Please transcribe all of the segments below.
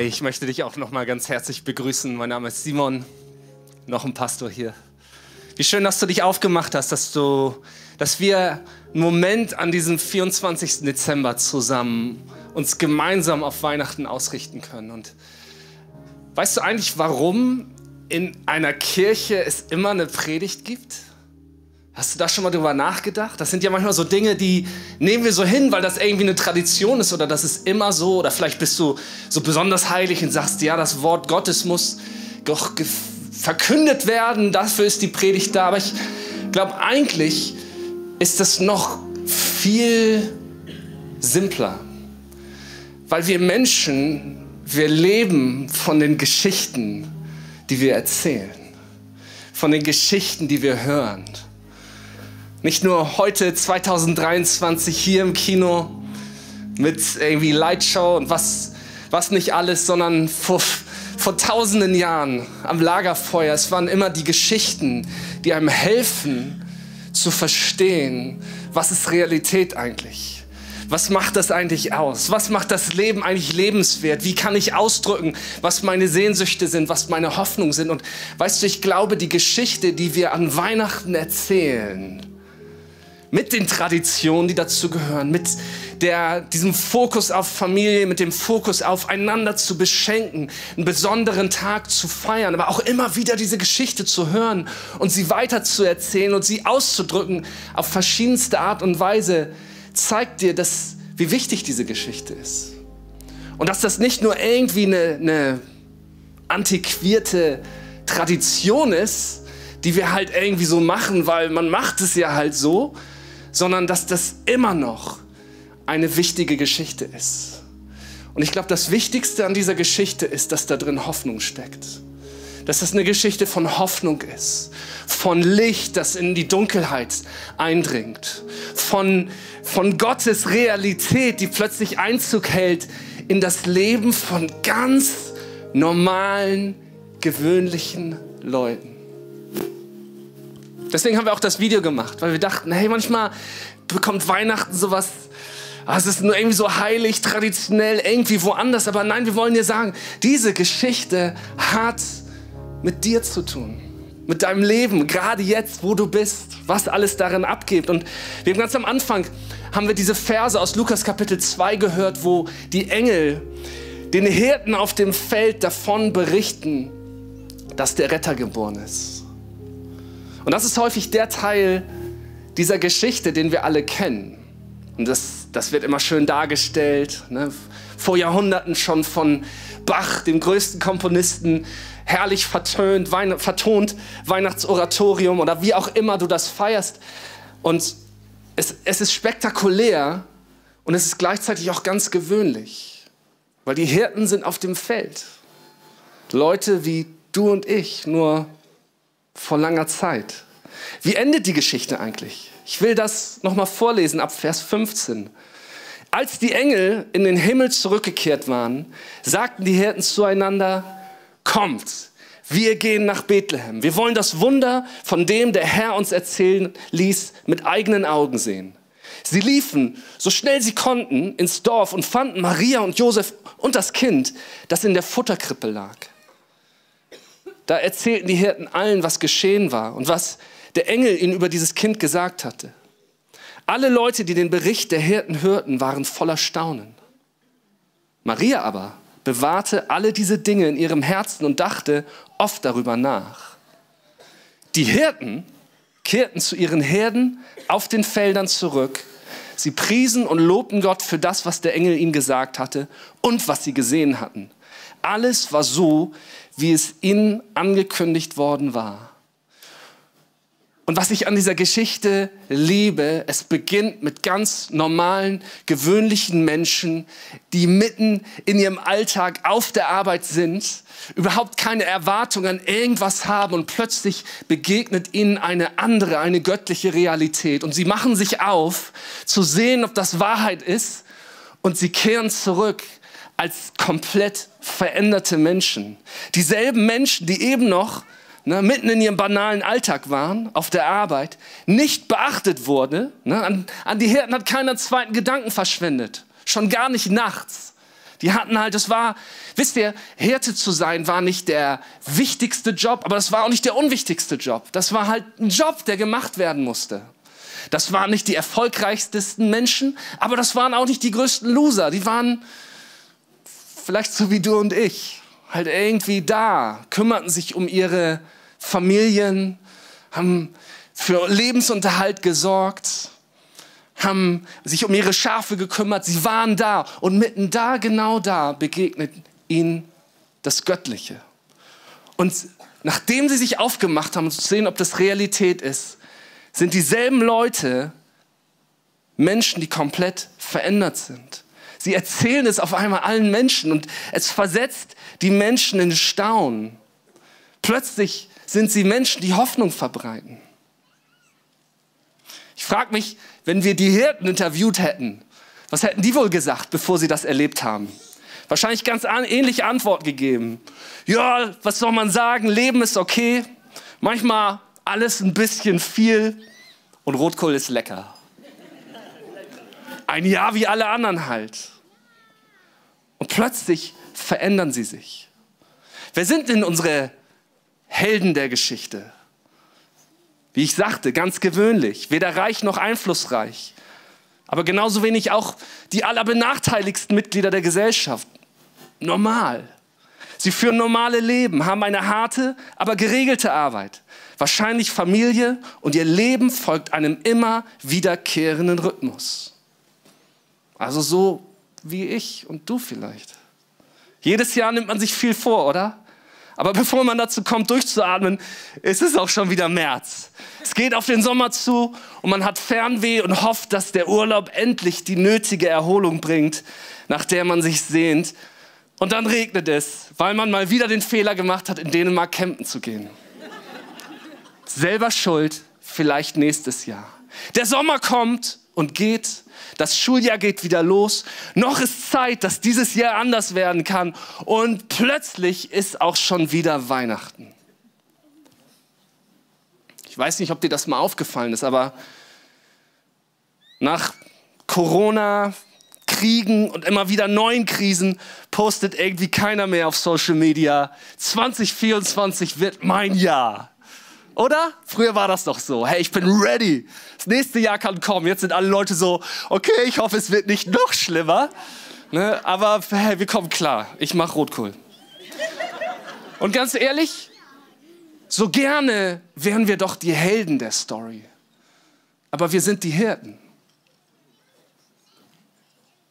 Hey, ich möchte dich auch noch mal ganz herzlich begrüßen. Mein Name ist Simon, noch ein Pastor hier. Wie schön, dass du dich aufgemacht hast, dass du, dass wir einen Moment an diesem 24. Dezember zusammen uns gemeinsam auf Weihnachten ausrichten können. Und weißt du eigentlich, warum in einer Kirche es immer eine Predigt gibt? Hast du da schon mal drüber nachgedacht? Das sind ja manchmal so Dinge, die nehmen wir so hin, weil das irgendwie eine Tradition ist oder das ist immer so. Oder vielleicht bist du so besonders heilig und sagst, ja, das Wort Gottes muss doch verkündet werden. Dafür ist die Predigt da. Aber ich glaube, eigentlich ist das noch viel simpler. Weil wir Menschen, wir leben von den Geschichten, die wir erzählen. Von den Geschichten, die wir hören. Nicht nur heute 2023 hier im Kino mit irgendwie Lightshow und was, was nicht alles, sondern vor, vor tausenden Jahren am Lagerfeuer. Es waren immer die Geschichten, die einem helfen zu verstehen, was ist Realität eigentlich. Was macht das eigentlich aus? Was macht das Leben eigentlich lebenswert? Wie kann ich ausdrücken, was meine Sehnsüchte sind, was meine Hoffnungen sind? Und weißt du, ich glaube, die Geschichte, die wir an Weihnachten erzählen, mit den Traditionen, die dazu gehören, mit der, diesem Fokus auf Familie, mit dem Fokus aufeinander zu beschenken, einen besonderen Tag zu feiern, aber auch immer wieder diese Geschichte zu hören und sie weiter zu erzählen und sie auszudrücken auf verschiedenste Art und Weise, zeigt dir, dass, wie wichtig diese Geschichte ist. Und dass das nicht nur irgendwie eine, eine antiquierte Tradition ist, die wir halt irgendwie so machen, weil man macht es ja halt so, sondern dass das immer noch eine wichtige Geschichte ist. Und ich glaube, das Wichtigste an dieser Geschichte ist, dass da drin Hoffnung steckt. Dass das eine Geschichte von Hoffnung ist, von Licht, das in die Dunkelheit eindringt, von, von Gottes Realität, die plötzlich Einzug hält in das Leben von ganz normalen, gewöhnlichen Leuten. Deswegen haben wir auch das Video gemacht, weil wir dachten, hey, manchmal bekommt Weihnachten sowas, ah, es ist nur irgendwie so heilig, traditionell, irgendwie woanders. Aber nein, wir wollen dir sagen, diese Geschichte hat mit dir zu tun. Mit deinem Leben, gerade jetzt, wo du bist, was alles darin abgeht. Und wir haben ganz am Anfang, haben wir diese Verse aus Lukas Kapitel 2 gehört, wo die Engel den Hirten auf dem Feld davon berichten, dass der Retter geboren ist. Und das ist häufig der Teil dieser Geschichte, den wir alle kennen. Und das, das wird immer schön dargestellt. Ne? Vor Jahrhunderten schon von Bach, dem größten Komponisten, herrlich vertönt, Wein, vertont, Weihnachtsoratorium oder wie auch immer du das feierst. Und es, es ist spektakulär und es ist gleichzeitig auch ganz gewöhnlich, weil die Hirten sind auf dem Feld. Leute wie du und ich, nur vor langer Zeit. Wie endet die Geschichte eigentlich? Ich will das nochmal vorlesen ab Vers 15. Als die Engel in den Himmel zurückgekehrt waren, sagten die Hirten zueinander, kommt, wir gehen nach Bethlehem. Wir wollen das Wunder, von dem der Herr uns erzählen ließ, mit eigenen Augen sehen. Sie liefen, so schnell sie konnten, ins Dorf und fanden Maria und Josef und das Kind, das in der Futterkrippe lag. Da erzählten die Hirten allen, was geschehen war und was der Engel ihnen über dieses Kind gesagt hatte. Alle Leute, die den Bericht der Hirten hörten, waren voller Staunen. Maria aber bewahrte alle diese Dinge in ihrem Herzen und dachte oft darüber nach. Die Hirten kehrten zu ihren Herden auf den Feldern zurück. Sie priesen und lobten Gott für das, was der Engel ihnen gesagt hatte und was sie gesehen hatten. Alles war so, wie es ihnen angekündigt worden war. Und was ich an dieser Geschichte liebe, es beginnt mit ganz normalen, gewöhnlichen Menschen, die mitten in ihrem Alltag auf der Arbeit sind, überhaupt keine Erwartungen an irgendwas haben und plötzlich begegnet ihnen eine andere, eine göttliche Realität. Und sie machen sich auf, zu sehen, ob das Wahrheit ist und sie kehren zurück als komplett veränderte Menschen. Dieselben Menschen, die eben noch ne, mitten in ihrem banalen Alltag waren, auf der Arbeit, nicht beachtet wurde. Ne, an, an die Hirten hat keiner zweiten Gedanken verschwendet. Schon gar nicht nachts. Die hatten halt, das war, wisst ihr, Hirte zu sein war nicht der wichtigste Job, aber das war auch nicht der unwichtigste Job. Das war halt ein Job, der gemacht werden musste. Das waren nicht die erfolgreichsten Menschen, aber das waren auch nicht die größten Loser. Die waren vielleicht so wie du und ich, halt irgendwie da, kümmerten sich um ihre Familien, haben für Lebensunterhalt gesorgt, haben sich um ihre Schafe gekümmert, sie waren da und mitten da, genau da, begegnet ihnen das Göttliche. Und nachdem sie sich aufgemacht haben, um zu sehen, ob das Realität ist, sind dieselben Leute Menschen, die komplett verändert sind. Sie erzählen es auf einmal allen Menschen und es versetzt die Menschen in Staunen. Plötzlich sind sie Menschen, die Hoffnung verbreiten. Ich frage mich, wenn wir die Hirten interviewt hätten, was hätten die wohl gesagt, bevor sie das erlebt haben? Wahrscheinlich ganz ähnliche Antwort gegeben. Ja, was soll man sagen? Leben ist okay. Manchmal alles ein bisschen viel und Rotkohl ist lecker. Ein Jahr wie alle anderen halt. Und plötzlich verändern sie sich. Wer sind denn unsere Helden der Geschichte? Wie ich sagte, ganz gewöhnlich, weder reich noch einflussreich. Aber genauso wenig auch die allerbenachteiligsten Mitglieder der Gesellschaft. Normal. Sie führen normale Leben, haben eine harte, aber geregelte Arbeit. Wahrscheinlich Familie und ihr Leben folgt einem immer wiederkehrenden Rhythmus. Also so wie ich und du vielleicht. Jedes Jahr nimmt man sich viel vor, oder? Aber bevor man dazu kommt, durchzuatmen, ist es auch schon wieder März. Es geht auf den Sommer zu und man hat Fernweh und hofft, dass der Urlaub endlich die nötige Erholung bringt, nach der man sich sehnt. Und dann regnet es, weil man mal wieder den Fehler gemacht hat, in Dänemark campen zu gehen. Selber schuld, vielleicht nächstes Jahr. Der Sommer kommt und geht das Schuljahr geht wieder los. Noch ist Zeit, dass dieses Jahr anders werden kann. Und plötzlich ist auch schon wieder Weihnachten. Ich weiß nicht, ob dir das mal aufgefallen ist, aber nach Corona, Kriegen und immer wieder neuen Krisen postet irgendwie keiner mehr auf Social Media. 2024 wird mein Jahr. Oder? Früher war das doch so. Hey, ich bin ready. Das nächste Jahr kann kommen. Jetzt sind alle Leute so, okay, ich hoffe, es wird nicht noch schlimmer. Ne? Aber hey, wir kommen klar. Ich mache Rotkohl. Und ganz ehrlich, so gerne wären wir doch die Helden der Story. Aber wir sind die Hirten.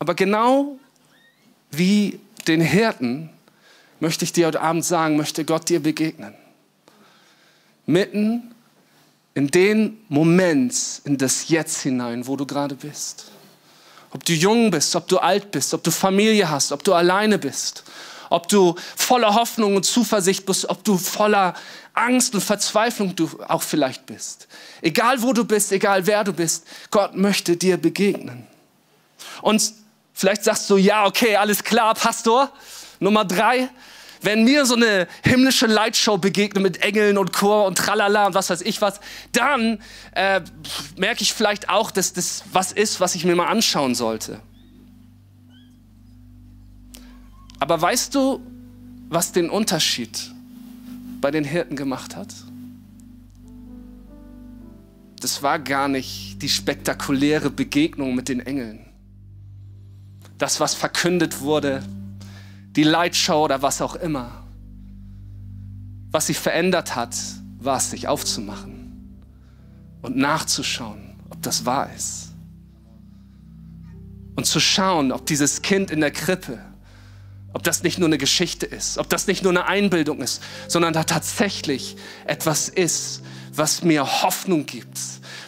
Aber genau wie den Hirten möchte ich dir heute Abend sagen, möchte Gott dir begegnen mitten in den Moment, in das Jetzt hinein, wo du gerade bist. Ob du jung bist, ob du alt bist, ob du Familie hast, ob du alleine bist, ob du voller Hoffnung und Zuversicht bist, ob du voller Angst und Verzweiflung du auch vielleicht bist. Egal wo du bist, egal wer du bist, Gott möchte dir begegnen. Und vielleicht sagst du, ja, okay, alles klar, Pastor. Nummer drei, wenn mir so eine himmlische Lightshow begegnet mit Engeln und Chor und Tralala und was weiß ich was, dann äh, merke ich vielleicht auch, dass das was ist, was ich mir mal anschauen sollte. Aber weißt du, was den Unterschied bei den Hirten gemacht hat? Das war gar nicht die spektakuläre Begegnung mit den Engeln. Das, was verkündet wurde, die Lightshow oder was auch immer. Was sich verändert hat, war es, sich aufzumachen und nachzuschauen, ob das wahr ist. Und zu schauen, ob dieses Kind in der Krippe, ob das nicht nur eine Geschichte ist, ob das nicht nur eine Einbildung ist, sondern da tatsächlich etwas ist, was mir Hoffnung gibt,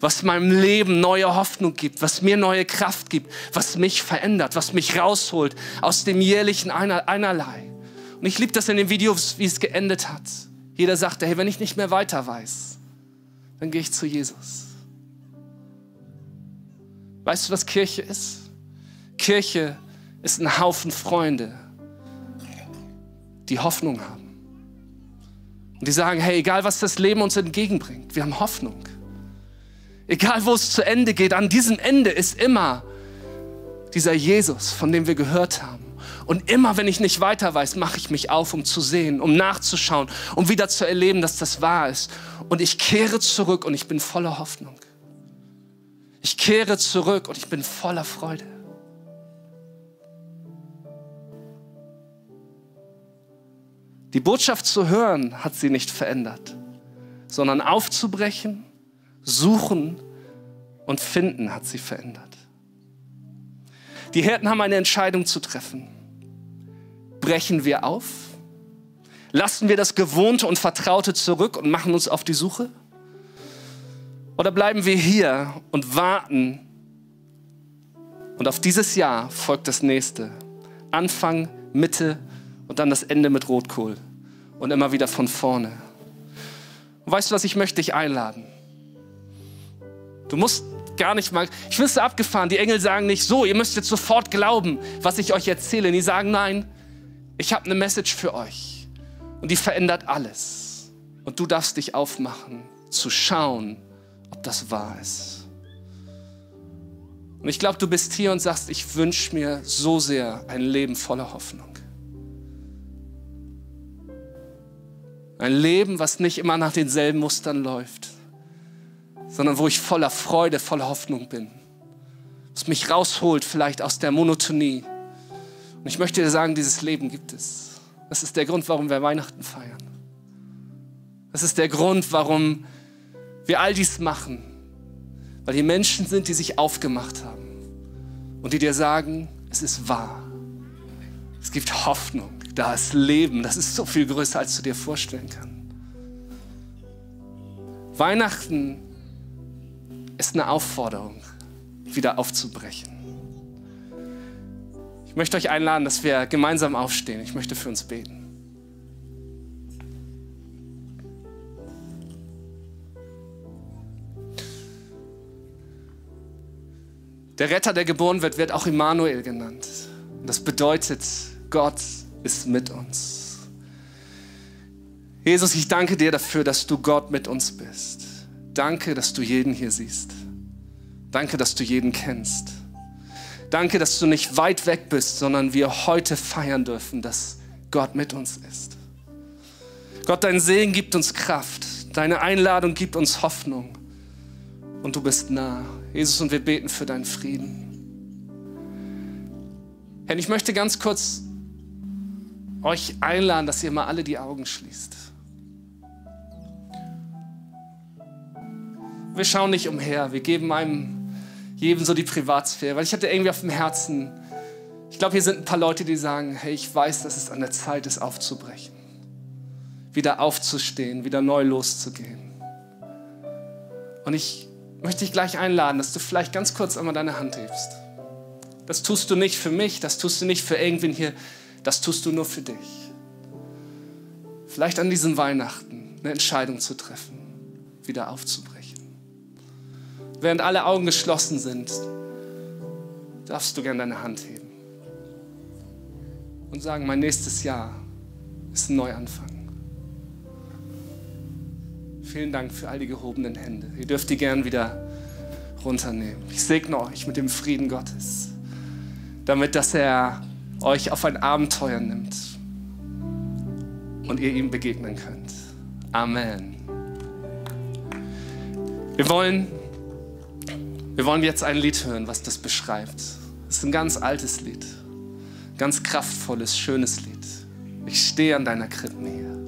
was meinem Leben neue Hoffnung gibt, was mir neue Kraft gibt, was mich verändert, was mich rausholt aus dem jährlichen Einer Einerlei. Und ich liebe das in den Videos, wie es geendet hat. Jeder sagte, hey, wenn ich nicht mehr weiter weiß, dann gehe ich zu Jesus. Weißt du, was Kirche ist? Kirche ist ein Haufen Freunde, die Hoffnung haben. Und die sagen, hey, egal was das Leben uns entgegenbringt, wir haben Hoffnung. Egal wo es zu Ende geht, an diesem Ende ist immer dieser Jesus, von dem wir gehört haben. Und immer, wenn ich nicht weiter weiß, mache ich mich auf, um zu sehen, um nachzuschauen, um wieder zu erleben, dass das wahr ist. Und ich kehre zurück und ich bin voller Hoffnung. Ich kehre zurück und ich bin voller Freude. Die Botschaft zu hören hat sie nicht verändert, sondern aufzubrechen, suchen und finden hat sie verändert. Die Hirten haben eine Entscheidung zu treffen. Brechen wir auf? Lassen wir das Gewohnte und Vertraute zurück und machen uns auf die Suche? Oder bleiben wir hier und warten und auf dieses Jahr folgt das nächste? Anfang, Mitte und dann das Ende mit Rotkohl und immer wieder von vorne. Und weißt du was, ich möchte dich einladen. Du musst gar nicht mal, ich wüsste abgefahren, die Engel sagen nicht so, ihr müsst jetzt sofort glauben, was ich euch erzähle. Die sagen, nein, ich habe eine Message für euch und die verändert alles. Und du darfst dich aufmachen, zu schauen, ob das wahr ist. Und ich glaube, du bist hier und sagst, ich wünsche mir so sehr ein Leben voller Hoffnung. Ein Leben, was nicht immer nach denselben Mustern läuft, sondern wo ich voller Freude, voller Hoffnung bin. Was mich rausholt vielleicht aus der Monotonie. Und ich möchte dir sagen, dieses Leben gibt es. Das ist der Grund, warum wir Weihnachten feiern. Das ist der Grund, warum wir all dies machen. Weil hier Menschen sind, die sich aufgemacht haben und die dir sagen, es ist wahr. Es gibt Hoffnung, da ist Leben, das ist so viel größer, als du dir vorstellen kannst. Weihnachten ist eine Aufforderung, wieder aufzubrechen. Ich möchte euch einladen, dass wir gemeinsam aufstehen. Ich möchte für uns beten. Der Retter, der geboren wird, wird auch Immanuel genannt. das bedeutet, Gott ist mit uns. Jesus, ich danke dir dafür, dass du Gott mit uns bist. Danke, dass du jeden hier siehst. Danke, dass du jeden kennst. Danke, dass du nicht weit weg bist, sondern wir heute feiern dürfen, dass Gott mit uns ist. Gott, dein Segen gibt uns Kraft. Deine Einladung gibt uns Hoffnung. Und du bist nah. Jesus, und wir beten für deinen Frieden. Herr, ich möchte ganz kurz euch einladen, dass ihr mal alle die Augen schließt. Wir schauen nicht umher, wir geben einem jedem so die Privatsphäre, weil ich hatte irgendwie auf dem Herzen, ich glaube, hier sind ein paar Leute, die sagen, hey, ich weiß, dass es an der Zeit ist, aufzubrechen, wieder aufzustehen, wieder neu loszugehen. Und ich möchte dich gleich einladen, dass du vielleicht ganz kurz einmal deine Hand hebst. Das tust du nicht für mich, das tust du nicht für irgendwen hier, das tust du nur für dich. Vielleicht an diesem Weihnachten eine Entscheidung zu treffen, wieder aufzubrechen während alle Augen geschlossen sind, darfst du gerne deine Hand heben und sagen, mein nächstes Jahr ist ein Neuanfang. Vielen Dank für all die gehobenen Hände. Ihr dürft die gern wieder runternehmen. Ich segne euch mit dem Frieden Gottes, damit dass er euch auf ein Abenteuer nimmt und ihr ihm begegnen könnt. Amen. Wir wollen wir wollen jetzt ein Lied hören, was das beschreibt. Es ist ein ganz altes Lied, ganz kraftvolles, schönes Lied. Ich stehe an deiner Krippennähe. Weil